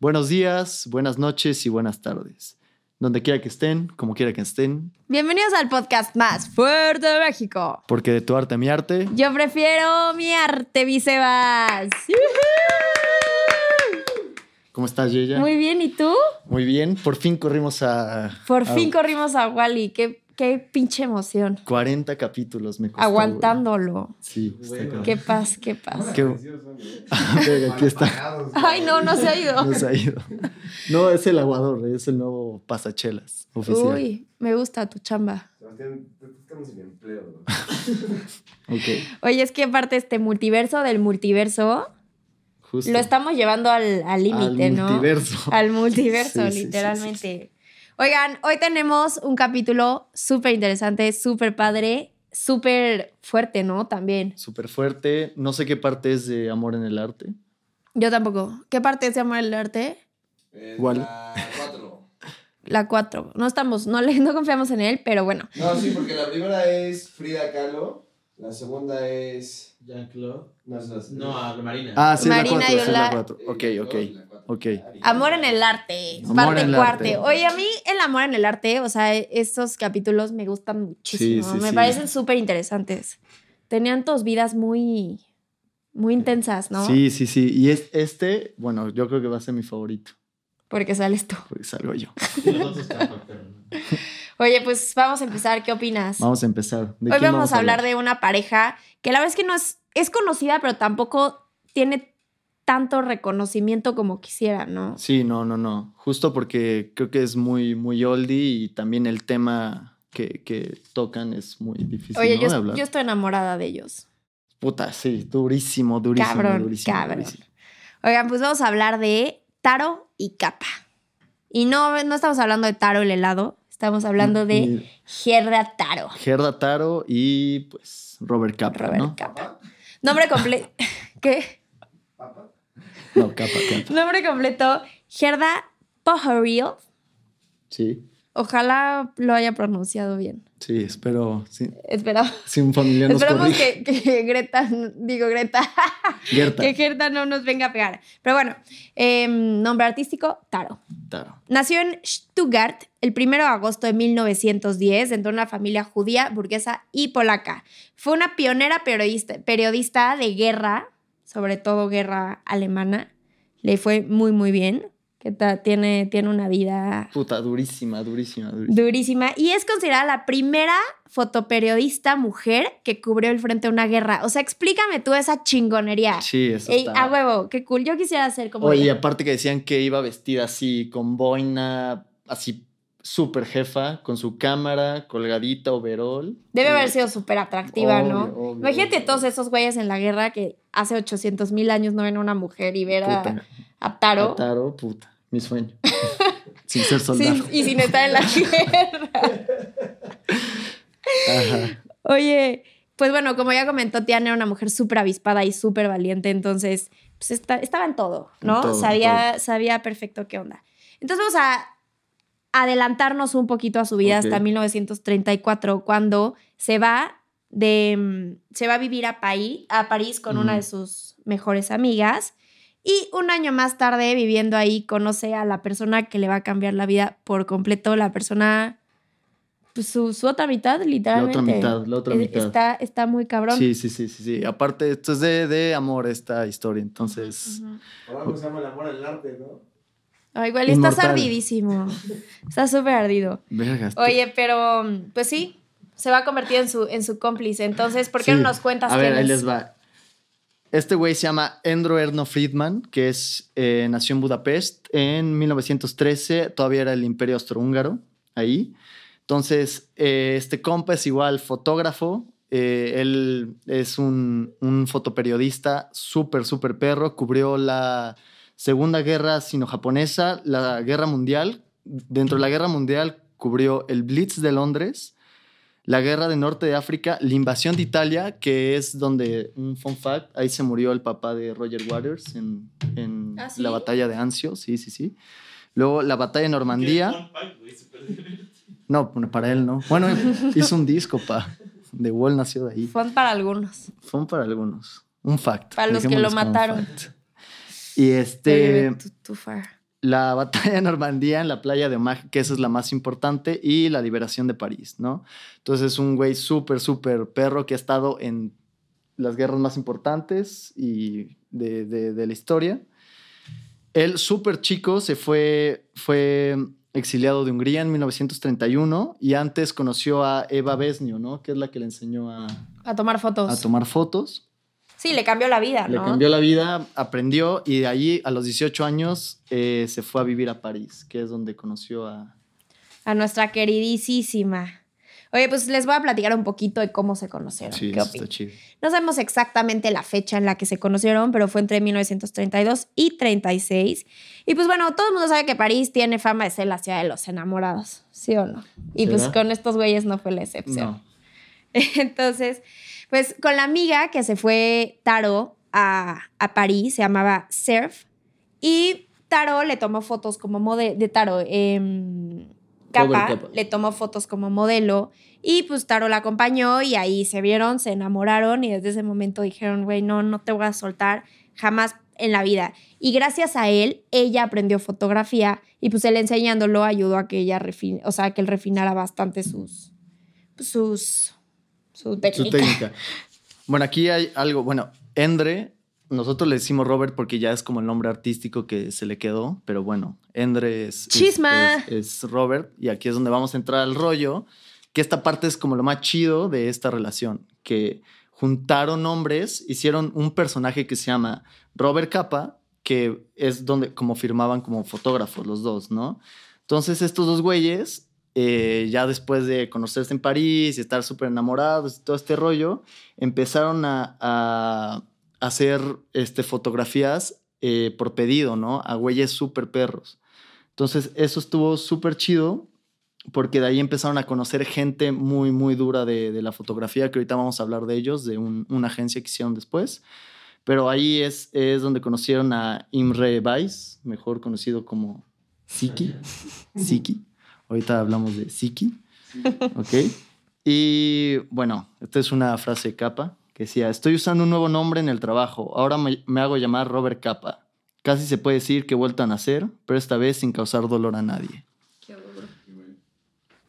Buenos días, buenas noches y buenas tardes. Donde quiera que estén, como quiera que estén. Bienvenidos al podcast más fuerte de México. Porque de tu arte a mi arte. Yo prefiero mi arte, mi Sebas. ¿Cómo estás, Yeya? Muy bien, ¿y tú? Muy bien. Por fin corrimos a. Por a fin corrimos a Wally. Qué, qué pinche emoción. 40 capítulos me costó. Aguantándolo. Sí, está cabrón. Qué paz, qué paz. Qué- verga, aquí está. Ay, no, no se ha ido. No se ha ido. No, es el aguador, es el nuevo pasachelas oficial. Uy, me gusta tu chamba. Sebastián, estamos sin empleo. ¿no? Ok, Oye, es que aparte este multiverso del multiverso justo. lo estamos llevando al límite, Al ¿no? multiverso. Al multiverso, Sí, sí, sí, literalmente. Oigan, hoy tenemos un capítulo súper interesante, súper padre, súper fuerte, ¿no? También. Súper fuerte. No sé qué parte es de Amor en el Arte. Yo tampoco. ¿Qué parte se llama el arte? Es ¿Cuál? La 4. La 4. No estamos, no, le, no confiamos en él, pero bueno. No, sí, porque la primera es Frida Kahlo. La segunda es. Jean-Claude. No, es la- No, a Marina. Ah, sí, Marina es la 4. Sí, es la Yola. 4. Ok, ok. Ok. Amor en el arte. Amor parte en el cuarte. arte. Oye, a mí el amor en el arte, o sea, estos capítulos me gustan muchísimo. Sí, sí, me sí. parecen súper interesantes. Tenían dos vidas muy, muy intensas, ¿no? Sí, sí, sí. Y es, este, bueno, yo creo que va a ser mi favorito. Porque sales tú. Porque salgo yo. Oye, pues vamos a empezar. ¿Qué opinas? Vamos a empezar. ¿De Hoy vamos, a hablar de una pareja que la verdad es que no es, es conocida, pero tampoco tiene tanto reconocimiento como quisiera, ¿no? Sí, no, no, no. Justo porque creo que es muy, muy oldie y también el tema que, que tocan es muy difícil Oye, ¿no? yo, de hablar. yo estoy enamorada de ellos. Puta, sí, durísimo, durísimo, Cabrón, durísimo. cabrón. durísimo. Oigan, pues vamos a hablar de Taro y Capa. Y no, no estamos hablando de Taro el helado, estamos hablando de Y Gerda Taro. Gerda Taro y pues Robert Capa, Robert ¿no? Capa. Nombre completo. ¿Qué? No, Capa, Capa. Nombre completo, Gerda Poheril. Sí, Ojalá lo haya pronunciado bien. sí, espero. Sí, Esperamos. si un familiar nos Esperamos que, que Greta, digo Greta, Gerta. que Gerta no nos venga a pegar. Pero bueno, em, nombre artístico, Taro. Taro. Nació en Stuttgart el 1 de agosto de 1910 dentro de una familia judía, burguesa y polaca. Fue una pionera periodista, periodista de guerra, sobre todo guerra alemana. Le fue muy, muy bien. Que tiene, tiene una vida Puta, durísima, durísima, durísima. durísima. Y es considerada la primera fotoperiodista mujer que cubrió el frente de una guerra. O sea, explícame tú esa chingonería. Sí, eso Ey, está. a huevo, qué cool. Yo quisiera ser como Oye, y ella. aparte que decían que iba vestida así, con boina, así súper jefa, con su cámara, colgadita, overall. Debe haber sido súper atractiva, ¿no? Obvio, Imagínate obvio. todos esos güeyes en la guerra que hace 800 mil años no ven a una mujer y ver a, a Taro. a Taro, puta, mi sueño. Sin ser soldado. Sin- y sin estar en la guerra. Ajá. Oye, pues bueno, como ya comentó, Tiana era una mujer súper avispada y súper valiente, entonces pues esta- estaba en todo, ¿no? En todo, en sabía, sabía perfecto qué onda. Entonces vamos a adelantarnos un poquito a su vida Ok. hasta 1934, cuando se va de mm, se va a vivir a, Paí- a París con una Ujú. de sus mejores amigas. Y un año más tarde, viviendo ahí, conoce a la persona que le va a cambiar la vida por completo, la persona, pues su, su otra mitad, La literalmente. otra mitad, la otra mitad. Está, está muy cabrón. Sí, sí, sí, sí, sí. Aparte, esto es de, de amor esta historia, entonces. Ujú. Por algo se llama el amor al arte, ¿no? Ah, igual estás Inmortal. ardidísimo. Estás súper ardido. Vergas. Oye, pero pues sí, se va a convertir en su, en su cómplice. Entonces, ¿por qué Sí. no nos cuentas A ver, quién ahí es? les va. Este güey se llama Endro Erno Friedman, que es, eh, nació en Budapest en 1913, todavía era el imperio austrohúngaro, ahí. Entonces, eh, este compa es igual fotógrafo, eh, él es un, un fotoperiodista súper, súper perro, cubrió la Segunda Guerra Sino-Japonesa, la Guerra Mundial, dentro de la Guerra Mundial cubrió el Blitz de Londres, la guerra del norte de África, la invasión de Italia, que es donde, un fun fact, ahí se murió el papá de Roger Waters en, en ¿Ah, sí? la batalla de Anzio, sí, sí, sí. Luego la batalla de Normandía. No, para él no. Bueno, hizo un disco, pa. The Wall nació de ahí. Fue para algunos. Fue para algunos. Un fact. Para los que lo mataron. fact. Y este, Too- too far. la batalla de Normandía en la playa de Omagh, que esa es la más importante, y la liberación de París, ¿no? Entonces es un güey súper, súper perro que ha estado en las guerras más importantes y de, de- de la historia. Él, súper chico, se fue, fue exiliado de Hungría en 1931 y antes conoció a Eva Besnio, ¿no? Que es la que le enseñó a, A tomar fotos. a tomar fotos. Sí, le cambió la vida, Le ¿no? cambió la vida, aprendió y de allí a los 18 años eh, se fue a vivir a París, que es donde conoció a... A nuestra queridísima. Oye, pues les voy a platicar un poquito de cómo se conocieron. Sí, ¿Qué está chido. No sabemos exactamente la fecha en la que se conocieron, pero fue entre 1932 y 36. Y pues bueno, todo el mundo sabe que París tiene fama de ser la ciudad de los enamorados, ¿sí o no? Y pues ¿Será? con estos güeyes no fue la excepción. No. Entonces, pues con la amiga que se fue Taro a, a París, se llamaba Surf, y Taro le tomó fotos como modelo, de Taro, em, Capa, Capa. le tomó fotos como modelo, y pues Taro la acompañó y ahí se vieron, se enamoraron y desde ese momento dijeron, güey, no, no te voy a soltar jamás en la vida. Y gracias a él, ella aprendió fotografía y pues él enseñándolo ayudó a que ella o sea, que él refinara bastante sus, pues, sus, su Su técnica. Bueno, aquí hay algo, bueno, Endre, nosotros le decimos Robert porque ya es como el nombre artístico que se le quedó, pero bueno, Endre es, es- Chisma. es- es Robert y aquí es donde vamos a entrar al rollo, que esta parte es como lo más chido de esta relación, que juntaron nombres, hicieron un personaje que se llama Robert Capa, que es donde como firmaban como fotógrafos los dos, ¿no? Entonces estos dos güeyes, eh, ya después de conocerse en París y estar súper enamorados y todo este rollo, empezaron a, a hacer este, fotografías eh, por pedido, ¿no? A güeyes súper perros. Entonces eso estuvo súper chido porque de ahí empezaron a conocer gente muy, muy dura de, de la fotografía, que ahorita vamos a hablar de ellos, de un- una agencia que hicieron después. Pero ahí es, es donde conocieron a Imre Weiss, mejor conocido como Siki. Siki. Ahorita hablamos de Siki. Ok. Y bueno, esta es una frase capa que decía, estoy usando un nuevo nombre en el trabajo, ahora me, me hago llamar Robert Capa. Casi se puede decir que he vuelto a nacer, pero esta vez sin causar dolor a nadie.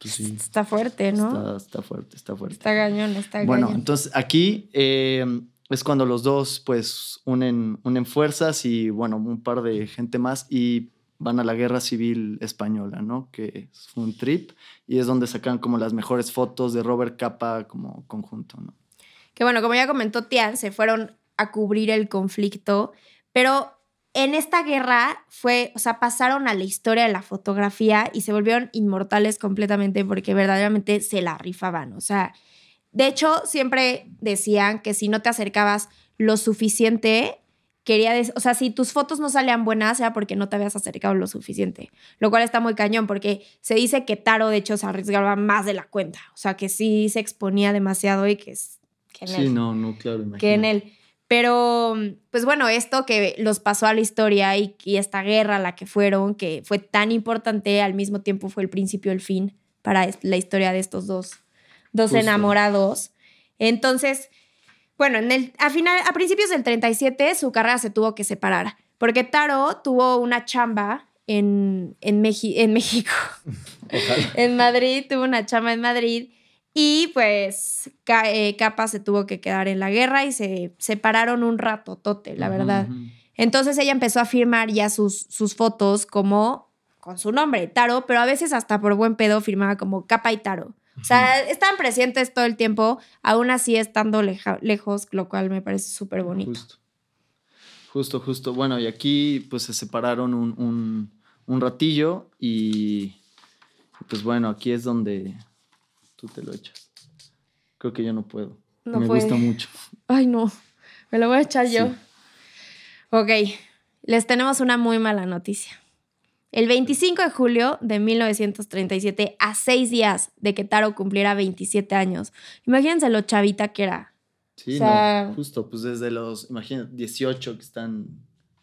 Pues sí, Está fuerte, ¿no? Está, está, está fuerte, está fuerte. gañón, está Bueno, gañón. entonces aquí eh, es cuando los dos pues unen, unen fuerzas y bueno, un par de gente más y van a la guerra civil española, ¿no? Que fue un trip y es donde sacan como las mejores fotos de Robert Capa como conjunto, ¿no? Que bueno, como ya comentó Tian, se fueron a cubrir el conflicto, pero en esta guerra fue, o sea, pasaron a la historia de la fotografía y se volvieron inmortales completamente porque verdaderamente se la rifaban. O sea, de hecho, siempre decían que si no te acercabas lo suficiente, quería decir, o sea, si tus fotos no salían buenas era porque no te habías acercado lo suficiente, lo cual está muy cañón porque se dice que Taro de hecho se arriesgaba más de la cuenta, o sea, que sí se exponía demasiado y que, es- que en Sí, él no, no, claro, imagínate. que en él. Pero, pues bueno, esto que los pasó a la historia y, y esta guerra a la que fueron, que fue tan importante, al mismo tiempo fue el principio el fin para la historia de estos dos, dos Justo. enamorados. Entonces, bueno, en el, a, final, a principios del 37 su carrera se tuvo que separar, porque Taro tuvo una chamba en, en, Meji- en México, en Madrid, tuvo una chamba en Madrid y pues eh, Capa se tuvo que quedar en la guerra y se separaron un rato, tote, la verdad. Entonces ella empezó a firmar ya sus, sus fotos como con su nombre, Taro, pero a veces hasta por buen pedo firmaba como Capa y Taro. O sea, estaban presentes todo el tiempo, aún así estando leja- lejos, lo cual me parece súper bonito. Justo. Justo, justo. Bueno, y aquí pues se separaron un, un, un ratillo y pues bueno, aquí es donde tú te lo echas. Creo que yo no puedo. No Me puede. gusta mucho. Ay, no, me lo voy a echar yo. Ok, les tenemos una muy mala noticia. El 25 de julio de 1937, a seis días de que Taro cumpliera 27 años, imagínense lo chavita que era. Sí, O sea- no, justo, pues desde los, imagínate, 18 que están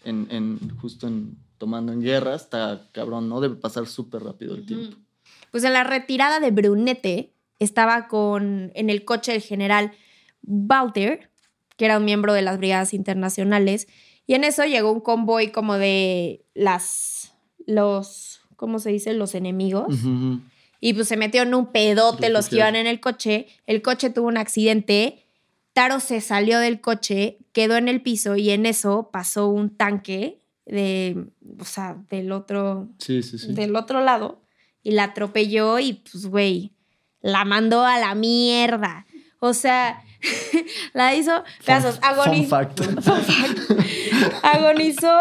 en, en justo en, tomando en guerra, está cabrón, ¿no? Debe pasar súper rápido el tiempo. Pues en la retirada de Brunete, estaba con, en el coche del general Walter, que era un miembro de las brigadas internacionales, y en eso llegó un convoy como de las, los, ¿cómo se dice? Los enemigos. Y pues se metió en un pedote los que iban en el coche. El coche tuvo un accidente. Taro se salió del coche, quedó en el piso y en eso pasó un tanque de, o sea, del otro, Sí, sí, sí. del otro lado y la atropelló y pues, güey, la mandó a la mierda. O sea, la hizo pedazos. Fun Agoniz- fact. agonizó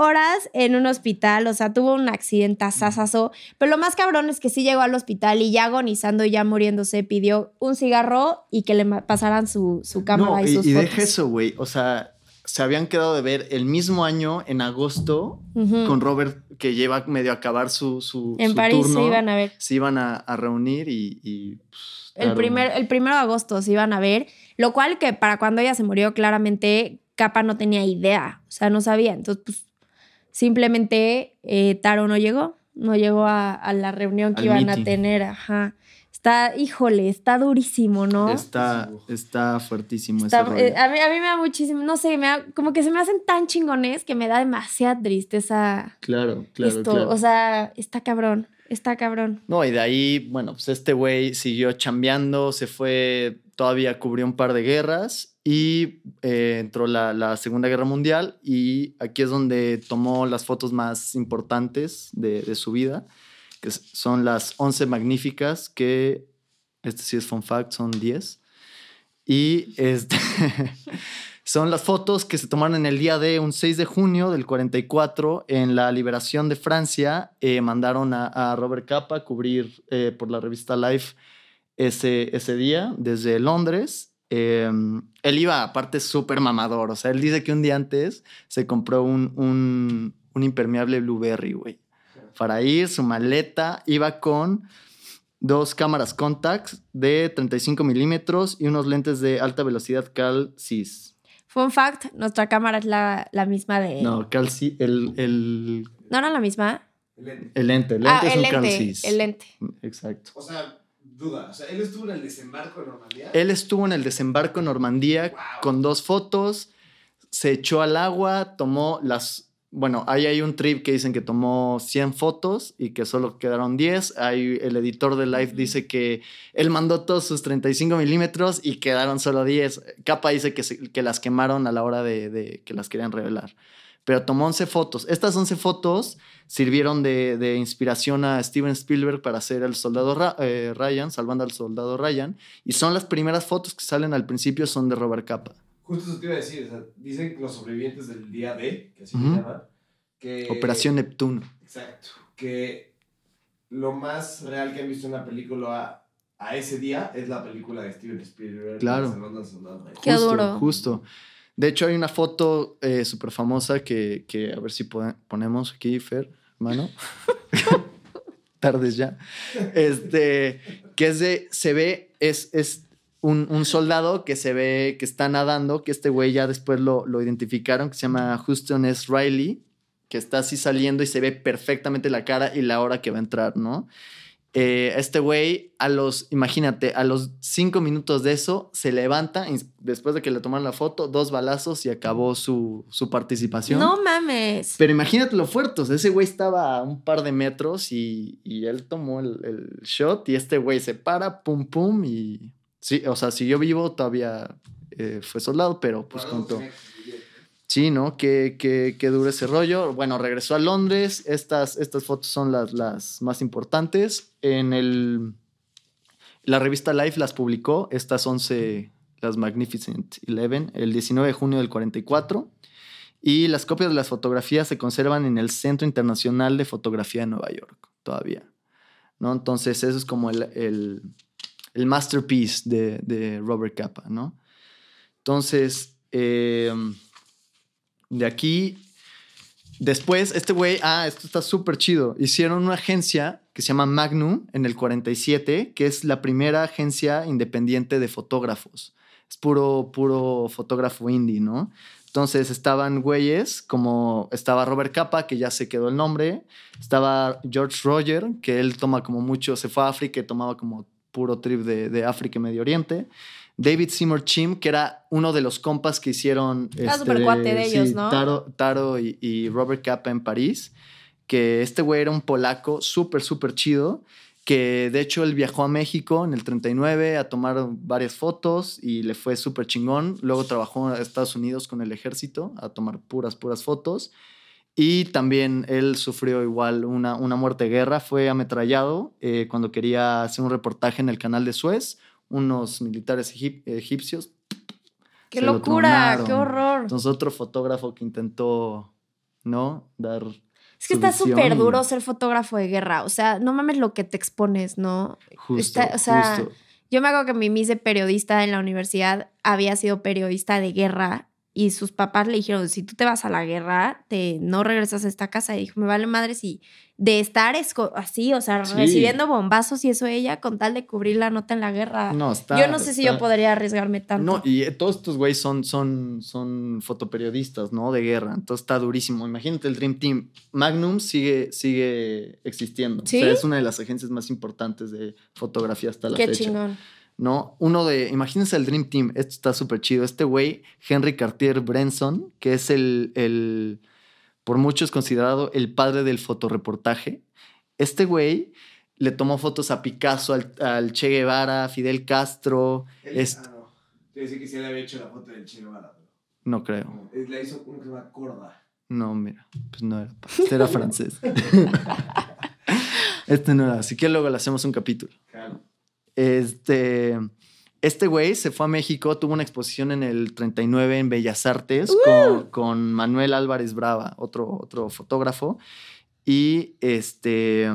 horas en un hospital, o sea, tuvo un accidente asasazo, pero lo más cabrón es que sí llegó al hospital y ya agonizando y ya muriéndose pidió un cigarro y que le pasaran su, su cámara No, y y, sus y fotos. deja eso, güey. O sea, se habían quedado de ver el mismo año, en agosto, con Robert, que lleva medio a acabar su, su, En su París turno. se iban a ver. Se iban a, a reunir y... y, pues, El, primer, el primero de agosto se iban a ver, lo cual que para cuando ella se murió, claramente Capa no tenía idea, o sea, no sabía. Entonces, pues, simplemente eh, Taro no llegó, no llegó a, a la reunión que Al iban meeting. a tener, ajá. Está, híjole, está durísimo, ¿no? Está, está fuertísimo Está- ese rollo. eh, a, mí, a mí me da muchísimo, no sé, me da- como que se me hacen tan chingones que me da demasiada tristeza claro, claro, esto. claro. O sea, está cabrón, está cabrón. No, y de ahí, bueno, pues este güey siguió chambeando, se fue, todavía cubrió un par de guerras y eh, entró la, la Segunda Guerra Mundial y aquí es donde tomó las fotos más importantes de, de su vida, que son las 11 magníficas, que, este sí es fun fact, son 10. Y este, son las fotos que se tomaron en el día de un 6 de junio del 44 en la liberación de Francia. Eh, mandaron a, a Robert Capa a cubrir eh, por la revista Life ese, ese día desde Londres. Eh, él iba aparte súper mamador. O sea, él dice que un día antes se compró un, un, un impermeable Blueberry, güey. Para ir, su maleta iba con dos cámaras Contax de 35 milímetros y unos lentes de alta velocidad Cal Cis. Fun fact, nuestra cámara es la, la misma de... No, Cal Cis, el, el, ¿No era la misma? El- el lente. El lente ah, es el un Cal lente, Cis. el lente. Exacto. O sea, duda. O sea, él estuvo en el desembarco de Normandía. Él estuvo en el desembarco en Normandía Wow. con dos fotos, se echó al agua, tomó las... Bueno, ahí hay un trip que dicen que tomó 100 fotos y que solo quedaron 10. Ahí el editor de Life dice que él mandó todos sus 35 milímetros y quedaron solo 10. Capa dice que, se- que las quemaron a la hora de, de que las querían revelar. Pero tomó 11 fotos. Estas 11 fotos sirvieron de, de inspiración a Steven Spielberg para hacer el soldado Ra- eh, Ryan, salvando al soldado Ryan. Y son las primeras fotos que salen al principio, son de Robert Capa. Justo eso te iba a decir. O sea, dicen los sobrevivientes del día D, que así Ujú. se llaman, que... Operación Neptuno. Exacto. Que lo más real que han visto en una película a, a ese día es la película de Steven Spielberg. Claro. Salvando al soldado Ryan. Qué justo, duro. Justo. De hecho, hay una foto eh, súper famosa que, que a ver si pone- ponemos aquí, Fer, hermano. Tardes ya. Este, que es de, se ve, es, es un, un soldado que se ve que está nadando, que este güey ya después lo, lo identificaron, que se llama Houston S. Riley, que está así saliendo y se ve perfectamente la cara y la hora que va a entrar, ¿no? Eh, este güey, a los, imagínate, a los cinco minutos de eso, se levanta, y después de que le tomaron la foto, dos balazos y acabó su, su participación. No mames. Pero imagínate lo fuerte, o sea, ese güey estaba a un par de metros y, y él tomó el, el shot y este güey se para, pum, pum, y sí, o sea, siguió vivo, todavía eh, fue soldado, pero pues contó. que- Sí, ¿no? Qué, qué, qué duro ese rollo. Bueno, regresó a Londres. Estas, estas fotos son las, las más importantes. En el, la revista Life las publicó. Estas 11, las Magnificent 11, el 19 de junio del 44. Y las copias de las fotografías se conservan en el Centro Internacional de Fotografía de Nueva York, todavía. ¿no? Entonces, eso es como el, el, el masterpiece de, de Robert Capa, ¿no? Entonces, eh, de aquí, después, este güey, ah, esto está súper chido. Hicieron una agencia que se llama Magnum en el 47, que es la primera agencia independiente de fotógrafos. Es puro, puro fotógrafo indie, ¿no? Entonces estaban güeyes como estaba Robert Capa, que ya se quedó el nombre, estaba George Roger, que él toma como mucho, se fue a África y tomaba como puro trip de, de África y Medio Oriente. David Seymour Chim, que era uno de los compas que hicieron... Súper cuate de ellos, ¿no? Taro, Taro y, y Robert Capa en París, que este güey era un polaco súper, súper chido, que de hecho él viajó a México en el 39 a tomar varias fotos y le fue súper chingón. Luego trabajó en Estados Unidos con el ejército a tomar puras, puras fotos. Y también él sufrió igual una, una muerte de guerra, fue ametrallado eh, cuando quería hacer un reportaje en el canal de Suez, unos militares egip- egipcios. ¡Qué lo locura! ¡Qué horror! Entonces otro fotógrafo que intentó, ¿no? Dar... Es que está súper y- duro ser fotógrafo de guerra. O sea, no mames lo que te expones, ¿no? Justo, Está- o sea, justo. Yo me acuerdo que mi mis de periodista en la universidad había sido periodista de guerra y sus papás le dijeron, si tú te vas a la guerra, te no regresas a esta casa. Y dijo, me vale madre si de estar así, o sea, Sí. recibiendo bombazos y eso ella con tal de cubrir la nota en la guerra. No, está, yo no sé si yo podría arriesgarme tanto. No, y eh, todos estos güeyes son, son, son fotoperiodistas, ¿no? De guerra. Entonces está durísimo. Imagínate el Dream Team. Magnum sigue, sigue existiendo. ¿Sí? O sea, es una de las agencias más importantes de fotografía hasta la Qué fecha. chingón. ¿No? Uno de, imagínense el Dream Team, esto está súper chido. Este güey, Henry Cartier Brenson, que es el, el, por muchos considerado el padre del fotoreportaje. Este güey le tomó fotos a Picasso, al, al Che Guevara, a Fidel Castro. Él- ah, no. Decía que sí le había hecho la foto del Che Guevara, pero No creo. La hizo uno que se llama Corda. No, mira, pues no era. Este era francés. este no era. Así que luego le hacemos un capítulo. Claro. Este, este güey se fue a México, tuvo una exposición en el 39 en Bellas Artes con, con Manuel Álvarez Brava, otro, otro fotógrafo. Y este,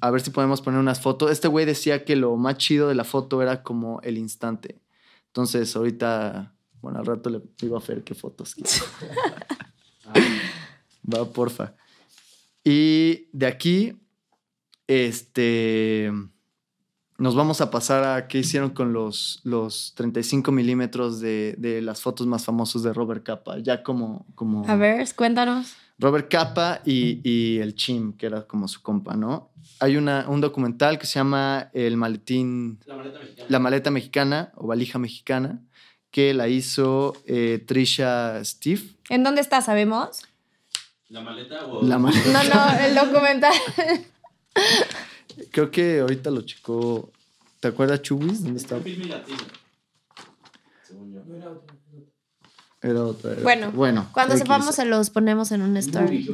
a ver si podemos poner unas fotos. Este güey decía que lo más chido de la foto era como el instante. Entonces, ahorita, bueno, al rato le digo a Fer qué fotos. quiere. Va, porfa. Y de aquí, este, nos vamos a pasar a qué hicieron con los, los 35 milímetros de, de las fotos más famosas de Robert Capa, ya como, como A ver, cuéntanos. Robert Capa y, y el Chim, que era como su compa, ¿no? Hay una, un documental que se llama El maletín, La maleta mexicana. la maleta mexicana o valija mexicana, que la hizo eh, Trisha Steve. ¿En dónde está? ¿Sabemos? ¿La maleta o...? La ma- No, no, el documental. Creo que ahorita lo checó. ¿Te acuerdas, Chubis? ¿Dónde Está estaba? en film latino. Según yo. Era otra. era Bueno, otra. bueno Cuando X. sepamos se los ponemos en un story.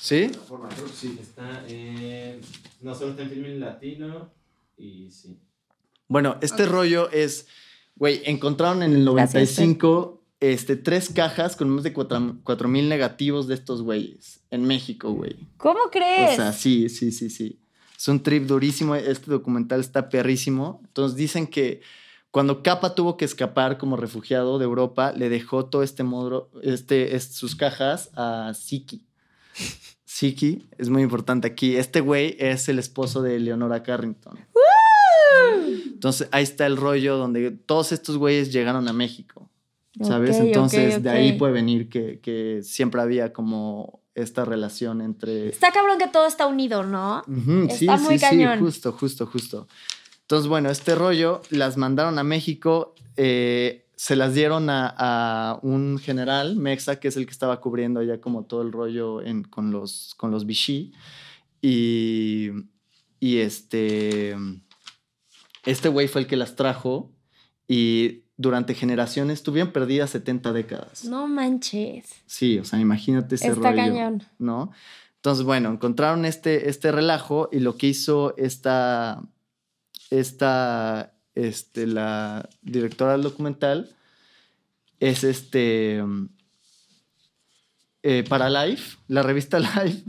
¿Sí? La forma, creo que sí. Está en... No, solo está en film latino y sí. Bueno, este rollo es. Güey, encontraron en el Gracias, 95 este, tres cajas con más de 4000 negativos de estos güeyes en México, güey. ¿Cómo crees? O sea, sí, sí, sí, sí. Es un trip durísimo. Este documental está perrísimo. Entonces dicen que cuando Capa tuvo que escapar como refugiado de Europa, le dejó todo este modro, este, es- sus cajas a Siki. Siki es muy importante aquí. Este güey es el esposo de Leonora Carrington. Entonces ahí está el rollo donde todos estos güeyes llegaron a México. ¿Sabes? Entonces de ahí puede venir que, que siempre había como esta relación entre Está cabrón que todo está unido, ¿no? Ujú, Está muy cañón. justo, justo, justo. Entonces, bueno, este rollo las mandaron a México, eh, se las dieron a, a un general, Mexa, que es el que estaba cubriendo ya como todo el rollo en- con los, con los Vichy. Y, y este, este güey fue el que las trajo y durante generaciones estuvieron perdidas 70 décadas. No manches. Sí, o sea, imagínate ese Está rollo. cañón. ¿no? Entonces, bueno, encontraron este, este relajo y lo que hizo esta, esta, este, la directora del documental es este, eh, para Life, la revista Life,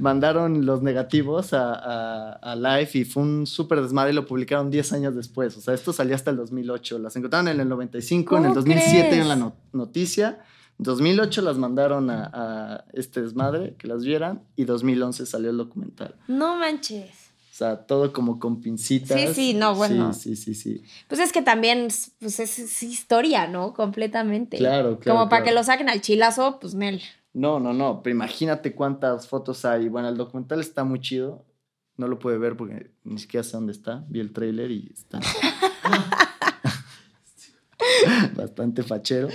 mandaron los negativos a, a, a Life y fue un súper desmadre y lo publicaron 10 años después. O sea, esto salió hasta el 2008. Las encontraron en el 95, en el ¿Cómo 2007 crees? en la no- noticia. 2008 las mandaron a, a este desmadre, que las vieran, y 2011 salió el documental. No manches. O sea, todo como con pincitas. Sí, sí, no, bueno. Sí, sí, sí, sí. Pues es que también pues es, es historia, ¿no? Completamente. Claro, claro. Como para claro. que lo saquen al chilazo, pues Nel. No, no, no, pero imagínate cuántas fotos hay. Bueno, el documental está muy chido. No lo pude ver porque ni siquiera sé dónde está. Vi el tráiler y está bastante fachero.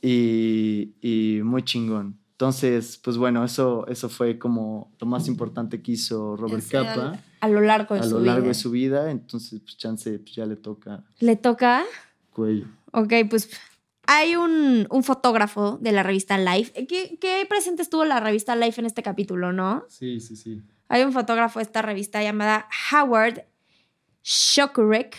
Y, y muy chingón. Entonces, pues bueno, eso, eso fue como lo más importante que hizo Robert Capa A lo largo de a su lo largo vida. de su vida. Entonces, pues chance, pues ya le toca ¿Le toca? cuello. Ok, pues hay un, un fotógrafo de la revista Life. ¿Qué, ¿Qué presente estuvo la revista Life en este capítulo, no? Sí, sí, sí. Hay un fotógrafo de esta revista llamada Howard Shokurek.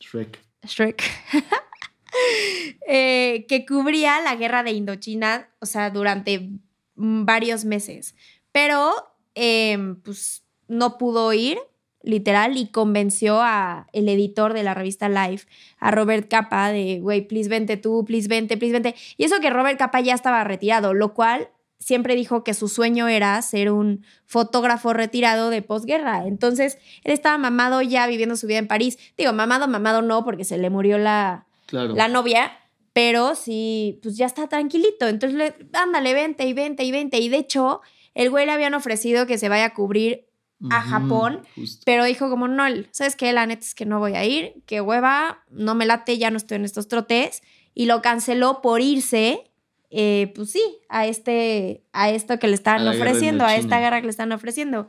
Shrek. Shrek. eh, que cubría la guerra de Indochina, o sea, durante varios meses. Pero, em, pues, no pudo ir, literal, y convenció a el editor de la revista Life, a Robert Capa, de, güey, please vente tú, please vente, please vente. Y eso que Robert Capa ya estaba retirado, lo cual siempre dijo que su sueño era ser un fotógrafo retirado de posguerra. Entonces, él estaba mamado ya viviendo su vida en París. Digo, mamado, mamado no, porque se le murió la, Claro. la novia, pero sí, pues ya está tranquilito. Entonces, le, ándale, vente y vente y vente. Y de hecho, el güey le habían ofrecido que se vaya a cubrir, a Japón, pero dijo como, no, ¿sabes qué? La neta es que no voy a ir, que hueva, no me late, ya no estoy en estos trotes. Y lo canceló por irse, eh, pues sí, a, este, a esto que le estaban ofreciendo, a esta guerra que le están ofreciendo.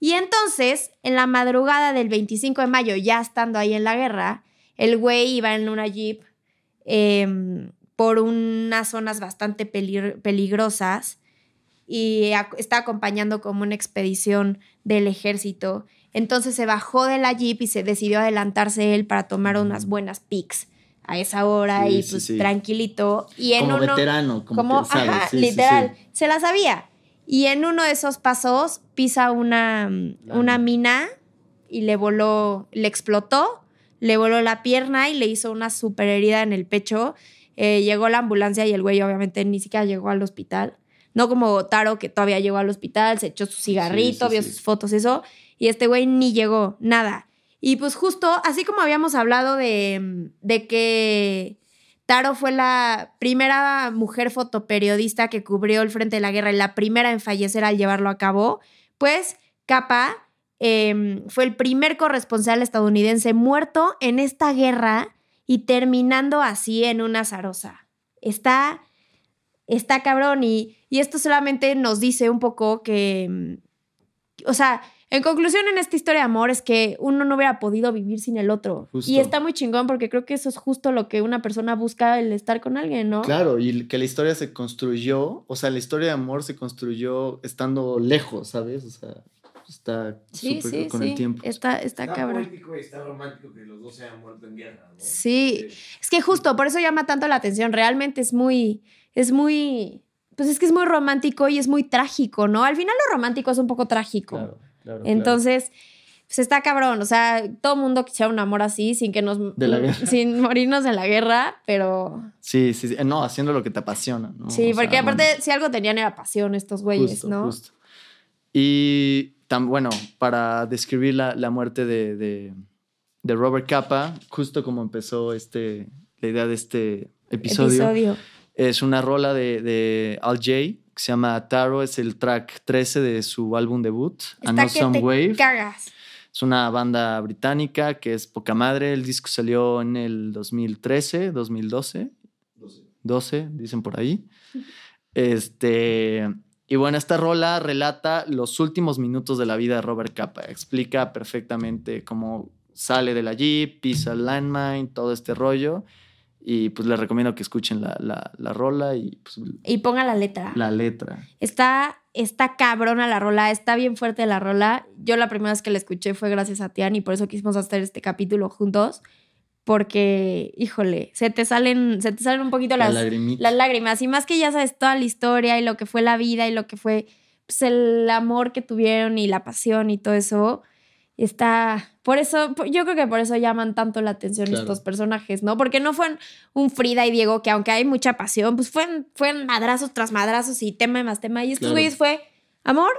Y entonces, en la madrugada del 25 de mayo, ya estando ahí en la guerra, el güey iba en una jeep em, por unas zonas bastante peligrosas y está acompañando como una expedición del ejército. Entonces se bajó de la jeep y se decidió adelantarse él para tomar unas buenas pics a esa hora Sí, y pues sí. tranquilito. Y en como uno, veterano, como, como, que sabe, ajá, sí, sí, sí. literal, se la sabía. Y en uno de esos pasos pisa una, una Ah. mina y le voló, le explotó, le voló la pierna y le hizo una super herida en el pecho. Eh, llegó la ambulancia y el güey obviamente ni siquiera llegó al hospital. No como Taro que todavía llegó al hospital, se echó su cigarrito, sí, vio sí. sus fotos, eso. Y este güey ni llegó, nada. Y pues justo, así como habíamos hablado de, de que Taro fue la primera mujer fotoperiodista que cubrió el frente de la guerra y la primera en fallecer al llevarlo a cabo, pues Capa eh, fue el primer corresponsal estadounidense muerto en esta guerra y terminando así en una zarosa. Está, está cabrón y, y esto solamente nos dice un poco que, mm, o sea, en conclusión en esta historia de amor es que uno no hubiera podido vivir sin el otro. Justo. Y está muy chingón porque creo que eso es justo lo que una persona busca, el estar con alguien, ¿no? Claro, y que la historia se construyó, o sea, la historia de amor se construyó estando lejos, ¿sabes? O sea, está Sí, súper sí, con sí. el tiempo. Está, está Está cabrón. y está romántico que los dos se hayan muerto en guerra, ¿no? Sí. Es que justo por eso llama tanto la atención. Realmente es muy, es muy, pues es que es muy romántico y es muy trágico, ¿no? Al final lo romántico es un poco trágico. Claro, claro. Entonces, pues está cabrón. O sea, todo el mundo quisiera un amor así sin que nos, De la guerra. sin morirnos en la guerra, pero. Sí, sí, sí. No, haciendo lo que te apasiona, ¿no? sí, O porque sea, aparte bueno, si algo tenían era pasión estos güeyes, justo, ¿no? justo. Y tan bueno, para describir la, la muerte de, de, de Robert Capa, justo como empezó este, la idea de este episodio. Episodio. Es una rola de, de Al J que se llama Taro, es el track 13 de su álbum debut, A Está No que Some te Wave. cagas. Es una banda británica que es poca madre. El disco salió en el 2013, 2012, 12, dicen por ahí. Este, y bueno, esta rola relata los últimos minutos de la vida de Robert Capa. Explica perfectamente cómo sale de la Jeep, pisa el landmine, todo este rollo. Y pues les recomiendo que escuchen la, la, la rola y pues, Y ponga la letra. la letra. Está, está cabrona la rola, está bien fuerte la rola. Yo la primera vez que la escuché fue gracias a Tian y por eso quisimos hacer este capítulo juntos. Porque, híjole, se te salen, se te salen un poquito La las, las lágrimas. Y más que ya sabes toda la historia y lo que fue la vida y lo que fue pues, el amor que tuvieron y la pasión y todo eso. Está. Por eso, yo creo que por eso llaman tanto la atención Claro. estos personajes, ¿no? Porque no fueron un Frida y Diego que, aunque hay mucha pasión, pues fueron, fueron madrazos tras madrazos y tema más tema. Y estos Claro. güeyes fue amor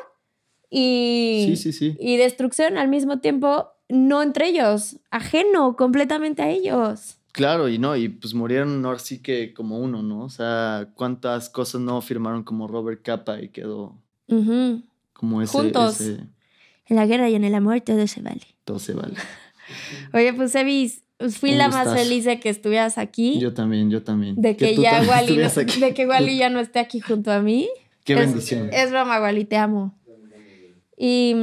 y, Sí, sí, sí. y destrucción al mismo tiempo, no entre ellos, ajeno completamente a ellos. Claro, y no, y pues murieron ahora sí que como uno, ¿no? O sea, cuántas cosas no firmaron como Robert Capa y quedó como ese. Juntos. ese- En la guerra y en el amor todo se vale. Todo se vale. Oye, pues Evis, pues, fui la más feliz de que estuvieras aquí. Yo también, yo también. de que, ya Wally no, de que Wally ya no esté aquí junto a mí. Qué Es- bendición. Es broma, Wally, te amo. Y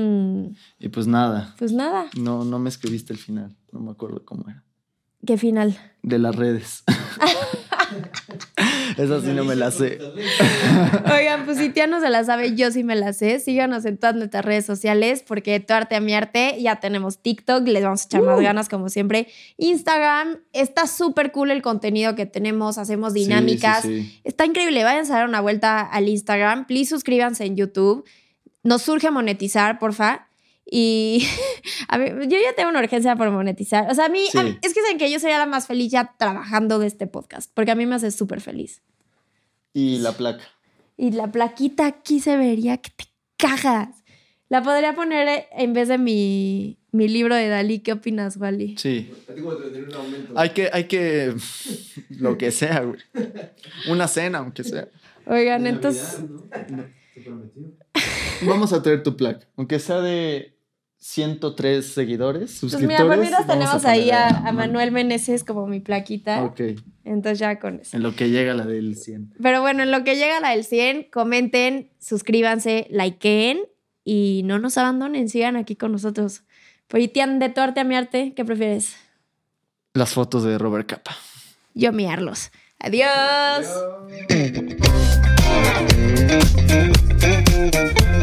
Y pues nada, pues nada, no, no me escribiste el final. No me acuerdo cómo era. qué final. De las redes. Esa sí no me la sé. Oigan, pues si Tía no se la sabe, yo sí me la sé. Síganos en todas nuestras redes sociales porque tu arte a mi arte ya tenemos TikTok, les vamos a echar Uh. más ganas como siempre. Instagram, está súper cool el contenido que tenemos, hacemos Sí, sí, dinámicas. sí. Está increíble, vayan a dar una vuelta al Instagram, please suscríbanse en YouTube. Nos surge monetizar, porfa. Y a mí, yo ya tengo una urgencia por monetizar. O sea, a mí, Sí. a mí- es que saben que yo sería la más feliz ya trabajando de este podcast, porque a mí me hace súper feliz. Y la placa. Y la plaquita aquí se vería que te cagas. La podría poner en vez de mi, mi libro de Dalí. ¿Qué opinas, Wally? Sí. Hay que, hay que. Lo que sea, güey. Una cena, aunque sea. Oigan, entonces. Se prometió. Vamos a traer tu placa. Aunque sea de 103 seguidores, suscriptores. Pues mira, por tenemos ahí a, Manuel Meneses como mi plaquita. Ok. Entonces ya con eso. En lo que llega la del 100. Pero bueno, en lo que llega la del 100, comenten, suscríbanse, likeen y no nos abandonen, sigan aquí con nosotros. Politean, de tu arte a mi arte, ¿qué prefieres? Las fotos de Robert Capa. Yo miarlos. Adiós. Adiós.